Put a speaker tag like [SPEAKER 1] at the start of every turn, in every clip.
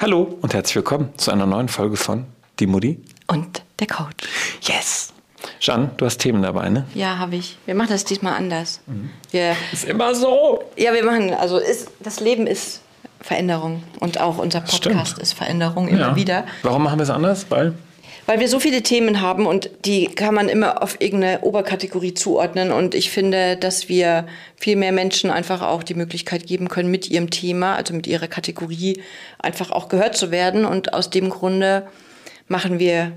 [SPEAKER 1] Hallo und herzlich willkommen zu einer neuen Folge von Die Mutti
[SPEAKER 2] und der Coach.
[SPEAKER 1] Yes! Jeanne, du hast Themen dabei, ne?
[SPEAKER 2] Ja, habe ich. Wir machen das diesmal anders. Mhm. Wir,
[SPEAKER 1] ist immer so.
[SPEAKER 2] Ja, wir machen, also ist, das Leben ist Veränderung und auch unser Podcast Stimmt. ist Veränderung immer ja. wieder.
[SPEAKER 1] Warum machen wir es anders? Weil?
[SPEAKER 2] Weil wir so viele Themen haben und die kann man immer auf irgendeine Oberkategorie zuordnen. Und ich finde, dass wir viel mehr Menschen einfach auch die Möglichkeit geben können, mit ihrem Thema, also mit ihrer Kategorie, einfach auch gehört zu werden. Und aus dem Grunde machen wir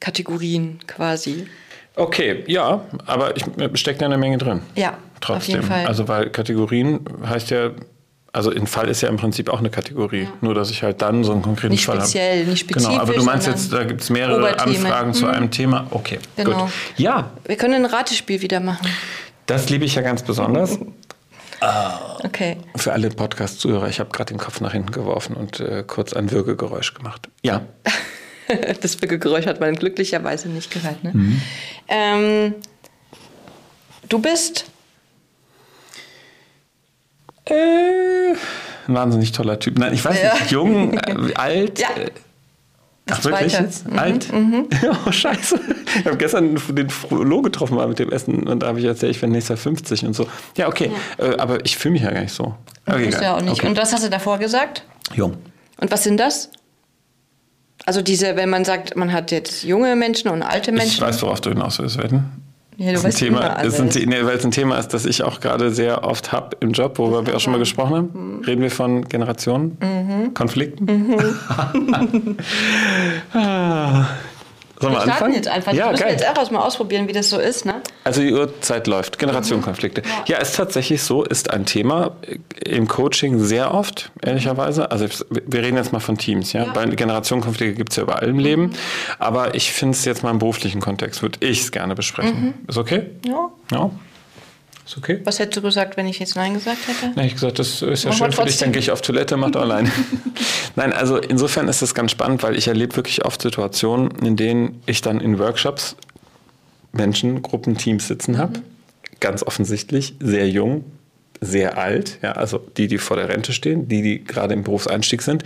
[SPEAKER 2] Kategorien quasi.
[SPEAKER 1] Okay, ja, aber ich stecke da eine Menge drin.
[SPEAKER 2] Ja, trotzdem. Auf jeden Fall.
[SPEAKER 1] Also weil Kategorien heißt ja also ein Fall ist ja im Prinzip auch eine Kategorie, ja. nur dass ich halt dann so einen konkreten
[SPEAKER 2] nicht
[SPEAKER 1] Fall habe.
[SPEAKER 2] Nicht speziell, nicht spezifisch.
[SPEAKER 1] Genau, aber du meinst jetzt, da gibt es mehrere Anfragen mhm. zu einem Thema. Okay, genau. gut. Ja.
[SPEAKER 2] Wir können ein Ratespiel wieder machen.
[SPEAKER 1] Das liebe ich ja ganz besonders.
[SPEAKER 2] okay.
[SPEAKER 1] Für alle Podcast-Zuhörer, ich habe gerade den Kopf nach hinten geworfen und äh, kurz ein Würgegeräusch gemacht. Ja.
[SPEAKER 2] das Würgegeräusch hat man glücklicherweise nicht gehört. Ne? Mhm. Ähm, du bist
[SPEAKER 1] äh, ein wahnsinnig toller Typ. Nein, ich weiß ja. nicht, jung, äh, alt. Ja. Äh, Ach, wirklich jetzt? Mhm, alt? Mhm. oh, scheiße. Ich habe gestern den Flo getroffen mal mit dem Essen und da habe ich erzählt, ich werde nächstes Jahr 50 und so. Ja, okay. Ja. Äh, aber ich fühle mich ja gar nicht so.
[SPEAKER 2] Okay, das ja auch nicht. Okay. Und was hast du davor gesagt?
[SPEAKER 1] Jung.
[SPEAKER 2] Und was sind das? Also diese, wenn man sagt, man hat jetzt junge Menschen und alte Menschen.
[SPEAKER 1] Ich weiß, worauf du hinaus willst, werden. Ja, das, ist ein Thema, ist ein, nee, weil es ein Thema ist, das ich auch gerade sehr oft habe im Job, worüber wir auch schon mal gesprochen haben. Mhm. Reden wir von Generationen, mhm. Konflikten? Mhm.
[SPEAKER 2] ah. Sollen wir, wir anfangen? jetzt einfach. Ja, müssen geil. jetzt auch mal ausprobieren, wie das so ist. Ne?
[SPEAKER 1] Also die Uhrzeit läuft. Generationenkonflikte. Ja. ja, ist tatsächlich so, ist ein Thema im Coaching sehr oft, ehrlicherweise. Also wir reden jetzt mal von Teams. Ja? ja. Bei Generationenkonflikte gibt es ja überall im mhm. Leben. Aber ich finde es jetzt mal im beruflichen Kontext, würde ich es gerne besprechen. Mhm. Ist okay?
[SPEAKER 2] Ja.
[SPEAKER 1] Ja. Ist okay?
[SPEAKER 2] Was hättest du gesagt, wenn ich jetzt Nein gesagt hätte?
[SPEAKER 1] Nein, ich gesagt, das ist ja Mach schön für dich, dann gehe ich auf Toilette, mach doch allein. Nein, also insofern ist das ganz spannend, weil ich erlebe wirklich oft Situationen, in denen ich dann in Workshops Menschen, Gruppen, Teams sitzen habe. Mhm. Ganz offensichtlich, sehr jung, sehr alt, ja, also die, die vor der Rente stehen, die, die gerade im Berufseinstieg sind.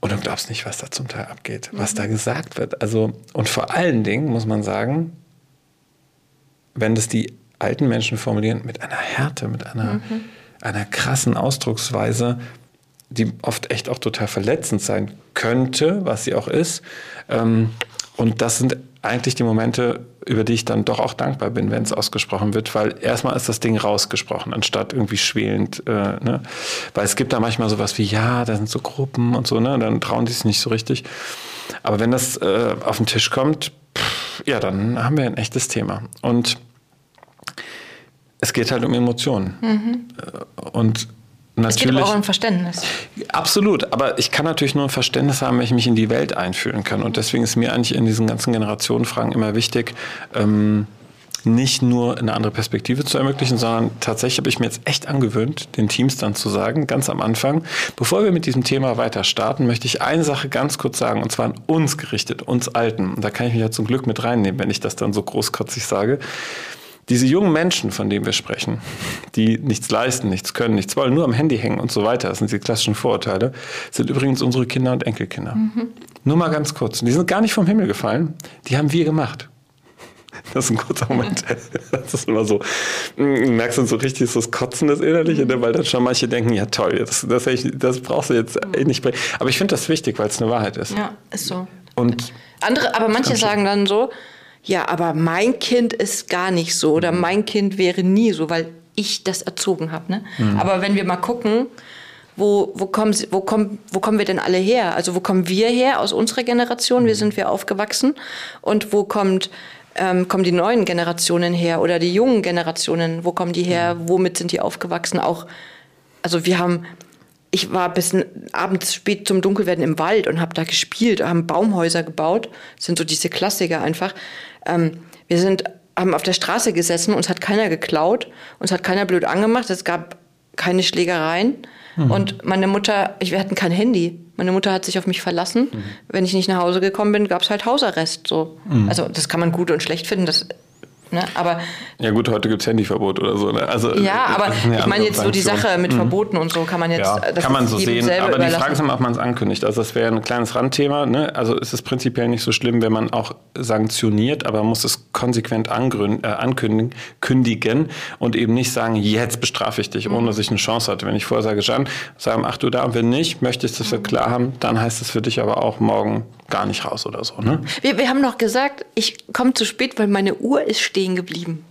[SPEAKER 1] Und du glaubst nicht, was da zum Teil abgeht, mhm. was da gesagt wird. Also, und vor allen Dingen muss man sagen, wenn das die alten Menschen formulieren, mit einer Härte, mit einer, mhm. einer krassen Ausdrucksweise, die oft echt auch total verletzend sein könnte, was sie auch ist. Ähm, und das sind eigentlich die Momente, über die ich dann doch auch dankbar bin, wenn es ausgesprochen wird, weil erstmal ist das Ding rausgesprochen, anstatt irgendwie schwelend. Äh, ne? Weil es gibt da manchmal sowas wie, ja, da sind so Gruppen und so, ne? dann trauen die es nicht so richtig. Aber wenn das äh, auf den Tisch kommt, pff, ja, dann haben wir ein echtes Thema. Und es geht halt um Emotionen. Mhm. Und natürlich. Es geht
[SPEAKER 2] aber auch um Verständnis.
[SPEAKER 1] Absolut, aber ich kann natürlich nur ein Verständnis haben, wenn ich mich in die Welt einfühlen kann. Und deswegen ist mir eigentlich in diesen ganzen Generationenfragen immer wichtig, ähm, nicht nur eine andere Perspektive zu ermöglichen, sondern tatsächlich habe ich mir jetzt echt angewöhnt, den Teams dann zu sagen, ganz am Anfang, bevor wir mit diesem Thema weiter starten, möchte ich eine Sache ganz kurz sagen, und zwar an uns gerichtet, uns Alten. Und da kann ich mich ja zum Glück mit reinnehmen, wenn ich das dann so großkotzig sage. Diese jungen Menschen, von denen wir sprechen, die nichts leisten, nichts können, nichts wollen, nur am Handy hängen und so weiter, das sind die klassischen Vorurteile, sind übrigens unsere Kinder und Enkelkinder. Mhm. Nur mal ganz kurz. Die sind gar nicht vom Himmel gefallen, die haben wir gemacht. Das ist ein kurzer Moment. Das ist immer so, du merkst du so richtig so das Kotzen des Innerliche, mhm. weil dann schon manche denken, ja toll, das, das, das brauchst du jetzt mhm. nicht bringen. Aber ich finde das wichtig, weil es eine Wahrheit ist.
[SPEAKER 2] Ja, ist so.
[SPEAKER 1] Und
[SPEAKER 2] Andere, aber manche sagen dann so, ja, aber mein Kind ist gar nicht so oder mhm. mein Kind wäre nie so, weil ich das erzogen habe. Ne? Mhm. Aber wenn wir mal gucken, wo, wo, kommen, wo, kommen, wo kommen wir denn alle her? Also wo kommen wir her aus unserer Generation? Wie mhm. sind wir aufgewachsen? Und wo kommt, ähm, kommen die neuen Generationen her oder die jungen Generationen? Wo kommen die her? Mhm. Womit sind die aufgewachsen? Auch, also wir haben ich war bis abends spät zum Dunkelwerden im Wald und habe da gespielt, haben Baumhäuser gebaut. Das sind so diese Klassiker einfach. Ähm, wir sind, haben auf der Straße gesessen, uns hat keiner geklaut, uns hat keiner blöd angemacht, es gab keine Schlägereien. Mhm. Und meine Mutter, ich, wir hatten kein Handy. Meine Mutter hat sich auf mich verlassen. Mhm. Wenn ich nicht nach Hause gekommen bin, gab es halt Hausarrest. So. Mhm. Also das kann man gut und schlecht finden. Das Ne? Aber
[SPEAKER 1] ja gut, heute gibt es Handyverbot oder so. Ne?
[SPEAKER 2] Also, ja, aber ich meine jetzt so die Sache mit mhm. Verboten und so kann man jetzt
[SPEAKER 1] ja, kann man so sehen. Aber die Frage ist immer, ob man es ankündigt. Also das wäre ein kleines Randthema. Ne? Also es ist prinzipiell nicht so schlimm, wenn man auch sanktioniert, aber man muss es konsequent äh, ankündigen kündigen und eben nicht sagen, jetzt bestrafe ich dich, ohne mhm. dass ich eine Chance hatte. Wenn ich vorher sage, Jan, sei um 8 Uhr da und wenn nicht, möchtest du es mhm. klar haben, dann heißt es für dich aber auch morgen gar nicht raus oder so. Ne?
[SPEAKER 2] Wir, wir haben noch gesagt, ich komme zu spät, weil meine Uhr ist stehen geblieben.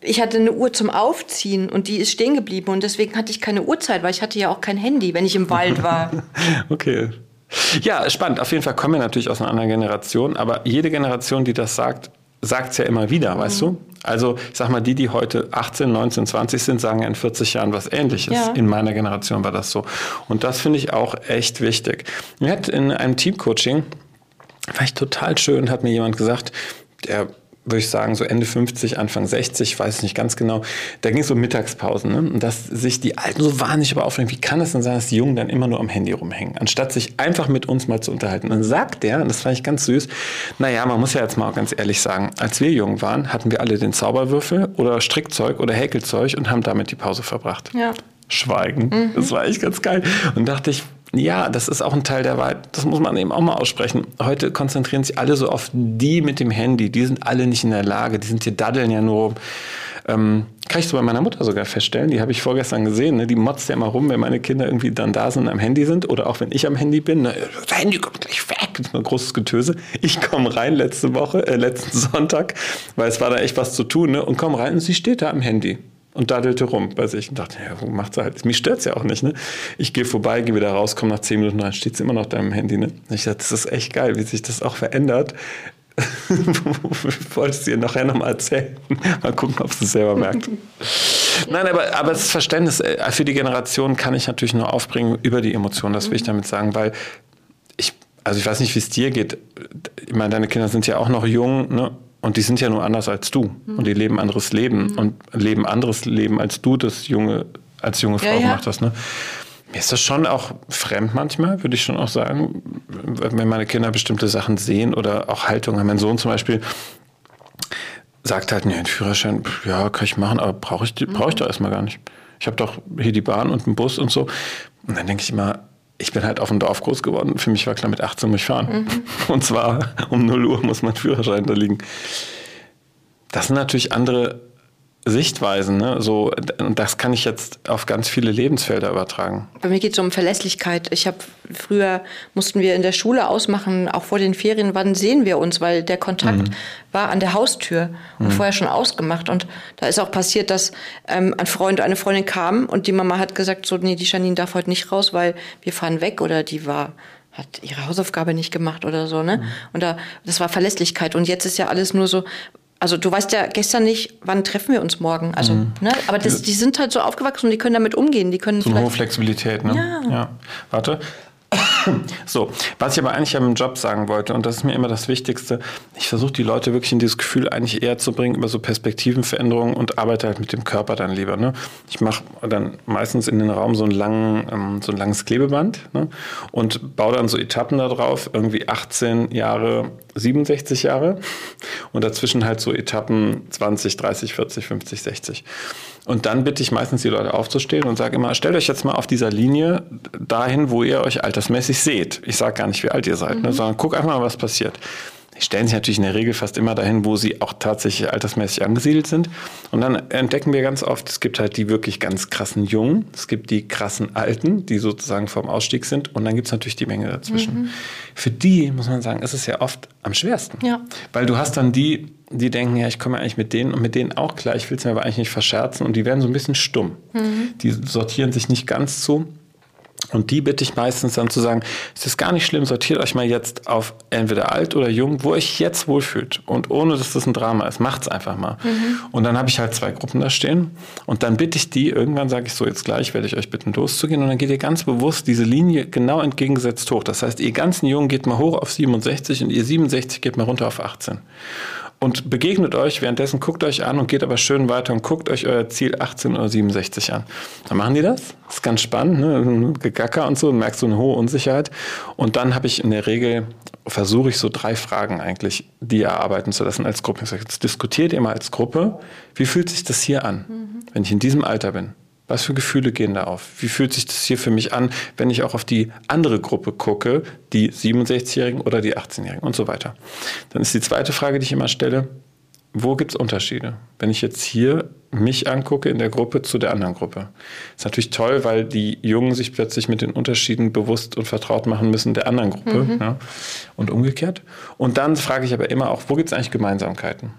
[SPEAKER 2] Ich hatte eine Uhr zum Aufziehen und die ist stehen geblieben und deswegen hatte ich keine Uhrzeit, weil ich hatte ja auch kein Handy, wenn ich im Wald war.
[SPEAKER 1] okay. Ja, spannend. Auf jeden Fall kommen wir natürlich aus einer anderen Generation, aber jede Generation, die das sagt, sagt es ja immer wieder, mhm. weißt du? Also ich sag mal, die, die heute 18, 19, 20 sind, sagen in 40 Jahren was ähnliches. Ja. In meiner Generation war das so. Und das finde ich auch echt wichtig. Mir hat in einem Teamcoaching, war ich total schön, hat mir jemand gesagt, der würde ich sagen, so Ende 50, Anfang 60, ich weiß es nicht ganz genau. Da ging es um Mittagspausen. Ne? Und dass sich die Alten so wahnsinnig aber aufregen, wie kann es denn sein, dass die Jungen dann immer nur am Handy rumhängen, anstatt sich einfach mit uns mal zu unterhalten. Und dann sagt der, und das fand ich ganz süß, naja, man muss ja jetzt mal auch ganz ehrlich sagen, als wir jung waren, hatten wir alle den Zauberwürfel oder Strickzeug oder Häkelzeug und haben damit die Pause verbracht. Ja. Schweigen. Mhm. Das war echt ganz geil. Und dachte ich, ja, das ist auch ein Teil der Wahrheit. Das muss man eben auch mal aussprechen. Heute konzentrieren sich alle so auf die mit dem Handy. Die sind alle nicht in der Lage. Die sind hier daddeln ja nur. Ähm, kann ich so bei meiner Mutter sogar feststellen. Die habe ich vorgestern gesehen. Ne? Die motzt ja immer rum, wenn meine Kinder irgendwie dann da sind und am Handy sind. Oder auch wenn ich am Handy bin. Ne? Das Handy kommt gleich weg. Das ist ein großes Getöse. Ich komme rein letzte Woche, äh, letzten Sonntag, weil es war da echt was zu tun. Ne? Und komme rein und sie steht da am Handy und daddelte rum bei sich und dachte, ja, wo macht sie halt? Mich stört es ja auch nicht, ne? Ich gehe vorbei, gehe wieder raus, komme nach zehn Minuten rein, steht sie immer noch da im Handy, ne? Und ich dachte, das ist echt geil, wie sich das auch verändert. Wolltest du ihr nachher nochmal erzählen? mal gucken, ob sie es selber merkt. Nein, aber, aber das Verständnis äh, für die Generation kann ich natürlich nur aufbringen über die Emotionen, das will ich damit sagen, weil ich, also ich weiß nicht, wie es dir geht. Ich meine, deine Kinder sind ja auch noch jung, ne? Und die sind ja nur anders als du. Mhm. Und die leben anderes Leben mhm. und leben anderes Leben, als du das junge, als junge Frau ja, gemacht hast. Ne? Mir ist das schon auch fremd manchmal, würde ich schon auch sagen, wenn meine Kinder bestimmte Sachen sehen oder auch Haltung haben. Mein Sohn zum Beispiel sagt halt, nee, einen Führerschein, ja, kann ich machen, aber brauche ich, brauch ich mhm. doch erstmal gar nicht. Ich habe doch hier die Bahn und einen Bus und so. Und dann denke ich immer, ich bin halt auf dem Dorf groß geworden. Für mich war klar, mit 18 muss ich fahren. Mhm. Und zwar um 0 Uhr muss mein Führerschein da liegen. Das sind natürlich andere Sichtweisen. Ne? So, und das kann ich jetzt auf ganz viele Lebensfelder übertragen.
[SPEAKER 2] Bei mir geht es um Verlässlichkeit. Ich habe früher mussten wir in der Schule ausmachen, auch vor den Ferien, wann sehen wir uns, weil der Kontakt mhm. war an der Haustür und mhm. vorher schon ausgemacht. Und da ist auch passiert, dass ähm, ein Freund, eine Freundin kam und die Mama hat gesagt, so, nee, die Janine darf heute nicht raus, weil wir fahren weg oder die war hat ihre Hausaufgabe nicht gemacht oder so, ne? Mhm. Und da, das war Verlässlichkeit. Und jetzt ist ja alles nur so, also du weißt ja gestern nicht, wann treffen wir uns morgen. Also, mhm. ne? Aber das, die sind halt so aufgewachsen und die können damit umgehen. Die können
[SPEAKER 1] so eine hohe Flexibilität, ne? Ja. ja. Warte. So, was ich aber eigentlich am Job sagen wollte, und das ist mir immer das Wichtigste, ich versuche die Leute wirklich in dieses Gefühl eigentlich eher zu bringen über so Perspektivenveränderungen und arbeite halt mit dem Körper dann lieber. Ne? Ich mache dann meistens in den Raum so, einen langen, ähm, so ein langes Klebeband ne? und baue dann so Etappen da drauf, irgendwie 18 Jahre, 67 Jahre und dazwischen halt so Etappen 20, 30, 40, 50, 60. Und dann bitte ich meistens die Leute aufzustehen und sage immer, stellt euch jetzt mal auf dieser Linie dahin, wo ihr euch altersmäßig seht. Ich sage gar nicht, wie alt ihr seid, ne, mhm. ne, sondern guck einfach mal, was passiert. Die stellen sich natürlich in der Regel fast immer dahin, wo sie auch tatsächlich altersmäßig angesiedelt sind. Und dann entdecken wir ganz oft, es gibt halt die wirklich ganz krassen Jungen, es gibt die krassen Alten, die sozusagen vom Ausstieg sind. Und dann gibt es natürlich die Menge dazwischen. Mhm. Für die, muss man sagen, ist es ja oft am schwersten. Ja. Weil du hast dann die, die denken, ja, ich komme eigentlich mit denen und mit denen auch klar, ich will es mir aber eigentlich nicht verscherzen. Und die werden so ein bisschen stumm. Mhm. Die sortieren sich nicht ganz zu. Und die bitte ich meistens dann zu sagen, es ist gar nicht schlimm, sortiert euch mal jetzt auf entweder alt oder jung, wo euch jetzt wohlfühlt. Und ohne, dass das ein Drama ist, macht's einfach mal. Mhm. Und dann habe ich halt zwei Gruppen da stehen. Und dann bitte ich die, irgendwann sage ich so, jetzt gleich werde ich euch bitten loszugehen. Und dann geht ihr ganz bewusst diese Linie genau entgegengesetzt hoch. Das heißt, ihr ganzen Jungen geht mal hoch auf 67 und ihr 67 geht mal runter auf 18. und begegnet euch währenddessen, guckt euch an und geht aber schön weiter und guckt euch euer Ziel 18 oder 67 an. Dann machen die das. Das ist ganz spannend, ne? Gegacker und so, merkst du eine hohe Unsicherheit. Und dann habe ich in der Regel, versuche ich so drei Fragen eigentlich, die erarbeiten zu lassen als Gruppe. Ich sage, jetzt diskutiert ihr mal als Gruppe, wie fühlt sich das hier an, mhm. wenn ich in diesem Alter bin? Was für Gefühle gehen da auf? Wie fühlt sich das hier für mich an, wenn ich auch auf die andere Gruppe gucke, die 67-Jährigen oder die 18-Jährigen und so weiter? Dann ist die zweite Frage, die ich immer stelle, wo gibt es Unterschiede? Wenn ich jetzt hier mich angucke in der Gruppe zu der anderen Gruppe. Ist natürlich toll, weil die Jungen sich plötzlich mit den Unterschieden bewusst und vertraut machen müssen der anderen Gruppe mhm. ja, und umgekehrt. Und dann frage ich aber immer auch, wo gibt es eigentlich Gemeinsamkeiten?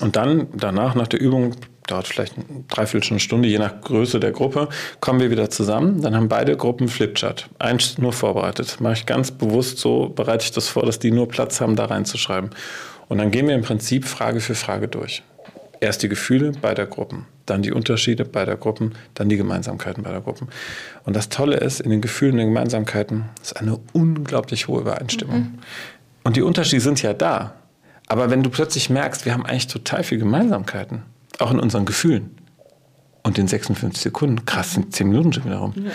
[SPEAKER 1] Und dann danach, nach der Übung, dauert vielleicht eine Dreiviertelstunde, je nach Größe der Gruppe, kommen wir wieder zusammen. Dann haben beide Gruppen Flipchart. Eins nur vorbereitet. Mache ich ganz bewusst so, bereite ich das vor, dass die nur Platz haben, da reinzuschreiben. Und dann gehen wir im Prinzip Frage für Frage durch. Erst die Gefühle beider Gruppen, dann die Unterschiede beider Gruppen, dann die Gemeinsamkeiten beider Gruppen. Und das Tolle ist, in den Gefühlen und den Gemeinsamkeiten ist eine unglaublich hohe Übereinstimmung. Mhm. Und die Unterschiede sind ja da. Aber wenn du plötzlich merkst, wir haben eigentlich total viele Gemeinsamkeiten, auch in unseren Gefühlen. Und in 56 Sekunden, krass, sind 10 Minuten schon wieder rum. Ja.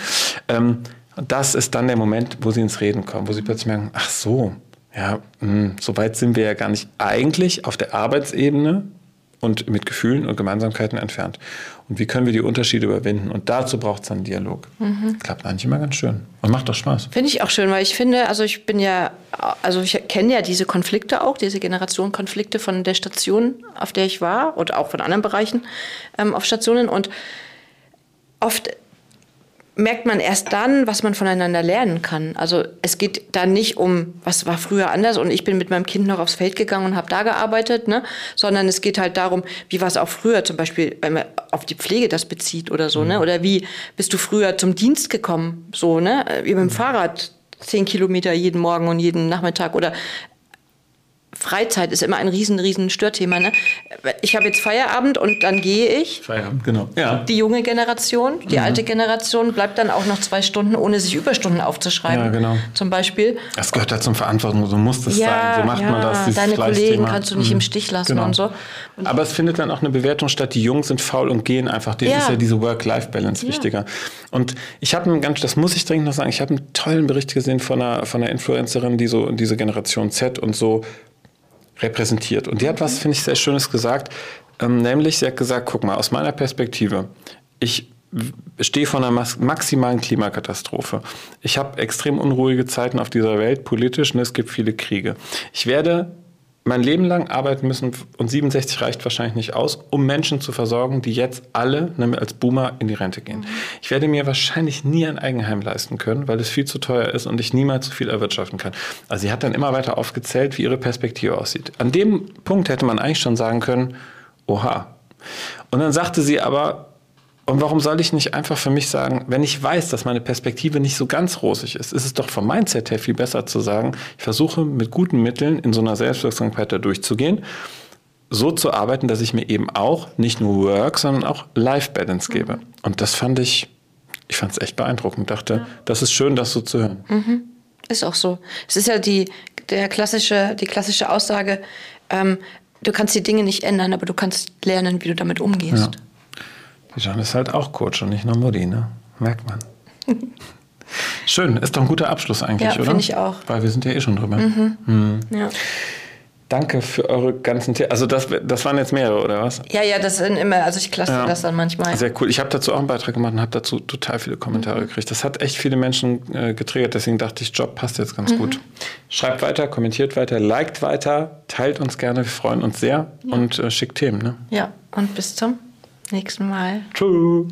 [SPEAKER 1] Ähm, das ist dann der Moment, wo sie ins Reden kommen, wo sie plötzlich merken, ach so, ja, mh, hm, so weit sind wir ja gar nicht eigentlich auf der Arbeitsebene und mit Gefühlen und Gemeinsamkeiten entfernt. Und wie können wir die Unterschiede überwinden? Und dazu braucht es dann Dialog. Mhm. Klappt eigentlich immer ganz schön und macht doch Spaß.
[SPEAKER 2] Finde ich auch schön, weil ich finde, also ich bin ja, also ich kenne ja diese Konflikte auch, diese Generationenkonflikte von der Station, auf der ich war und auch von anderen Bereichen ähm, auf Stationen und oft merkt man erst dann, was man voneinander lernen kann. Also es geht da nicht um, was war früher anders und ich bin mit meinem Kind noch aufs Feld gegangen und habe da gearbeitet, ne? sondern es geht halt darum, wie war es auch früher, zum Beispiel, wenn man auf die Pflege das bezieht oder so, ne? mhm. ne? oder wie bist du früher zum Dienst gekommen, so, ne? wie mit dem Fahrrad zehn Kilometer jeden Morgen und jeden Nachmittag oder Freizeit ist immer ein riesen, riesen Störthema. Ne? Ich habe jetzt Feierabend und dann gehe ich.
[SPEAKER 1] Feierabend, genau. Ja.
[SPEAKER 2] Die junge Generation, die mhm. alte Generation bleibt dann auch noch zwei Stunden, ohne sich Überstunden aufzuschreiben. Ja, genau. Zum Beispiel.
[SPEAKER 1] Das gehört ja zum Verantwortung, so muss das ja, sein. So macht ja, man das.
[SPEAKER 2] Deine Kollegen kannst du nicht mhm. im Stich lassen genau. und so. Und
[SPEAKER 1] Aber es findet dann auch eine Bewertung statt, die Jungen sind faul und gehen einfach. Denen ja. ist ja diese Work-Life-Balance wichtiger. Und ich habe einen ganz, das muss ich dringend noch sagen, ich habe einen tollen Bericht gesehen von einer, von einer Influencerin, die so diese Generation Z und so repräsentiert. Und die hat was, finde ich, sehr Schönes gesagt. Ähm, nämlich, sie hat gesagt, guck mal, aus meiner Perspektive, ich stehe vor einer maximalen Klimakatastrophe. Ich habe extrem unruhige Zeiten auf dieser Welt, politisch, und es gibt viele Kriege. Ich werde mein Leben lang arbeiten müssen und 67 reicht wahrscheinlich nicht aus, um Menschen zu versorgen, die jetzt alle ne, als Boomer in die Rente gehen. Mhm. Ich werde mir wahrscheinlich nie ein Eigenheim leisten können, weil es viel zu teuer ist und ich niemals so viel erwirtschaften kann. Also sie hat dann immer weiter aufgezählt, wie ihre Perspektive aussieht. An dem Punkt hätte man eigentlich schon sagen können, oha. Und dann sagte sie aber, und warum soll ich nicht einfach für mich sagen, wenn ich weiß, dass meine Perspektive nicht so ganz rosig ist, ist es doch vom Mindset her viel besser zu sagen, ich versuche mit guten Mitteln in so einer Selbstwirksamkeit da durchzugehen, so zu arbeiten, dass ich mir eben auch nicht nur Work, sondern auch Life-Balance gebe. Mhm. Und das fand ich, ich fand es echt beeindruckend. Dachte, das ist schön, das so zu hören.
[SPEAKER 2] Mhm. Ist auch so. Es ist ja die, der klassische, die klassische Aussage, ähm, du kannst die Dinge nicht ändern, aber du kannst lernen, wie du damit umgehst. Ja.
[SPEAKER 1] Die Jeanne ist halt auch Coach und nicht nur Mutti, ne? Merkt man. Schön, ist doch ein guter Abschluss eigentlich, ja, oder?
[SPEAKER 2] finde ich auch.
[SPEAKER 1] Weil wir sind ja eh schon drüber. Mhm. Mhm. Ja. Danke für eure ganzen Tipps. Also das, das waren jetzt mehrere, oder was?
[SPEAKER 2] Ja, ja, das sind immer, also ich klasse ja. das dann manchmal.
[SPEAKER 1] Sehr cool. Ich habe dazu auch einen Beitrag gemacht und habe dazu total viele Kommentare mhm. gekriegt. Das hat echt viele Menschen äh, getriggert, deswegen dachte ich, Job passt jetzt ganz mhm. gut. Schreibt weiter, kommentiert weiter, liked weiter, teilt uns gerne, wir freuen uns sehr ja. und äh, schickt Themen. Ne?
[SPEAKER 2] Ja, und bis zum nächsten Mal.
[SPEAKER 1] Tschüss.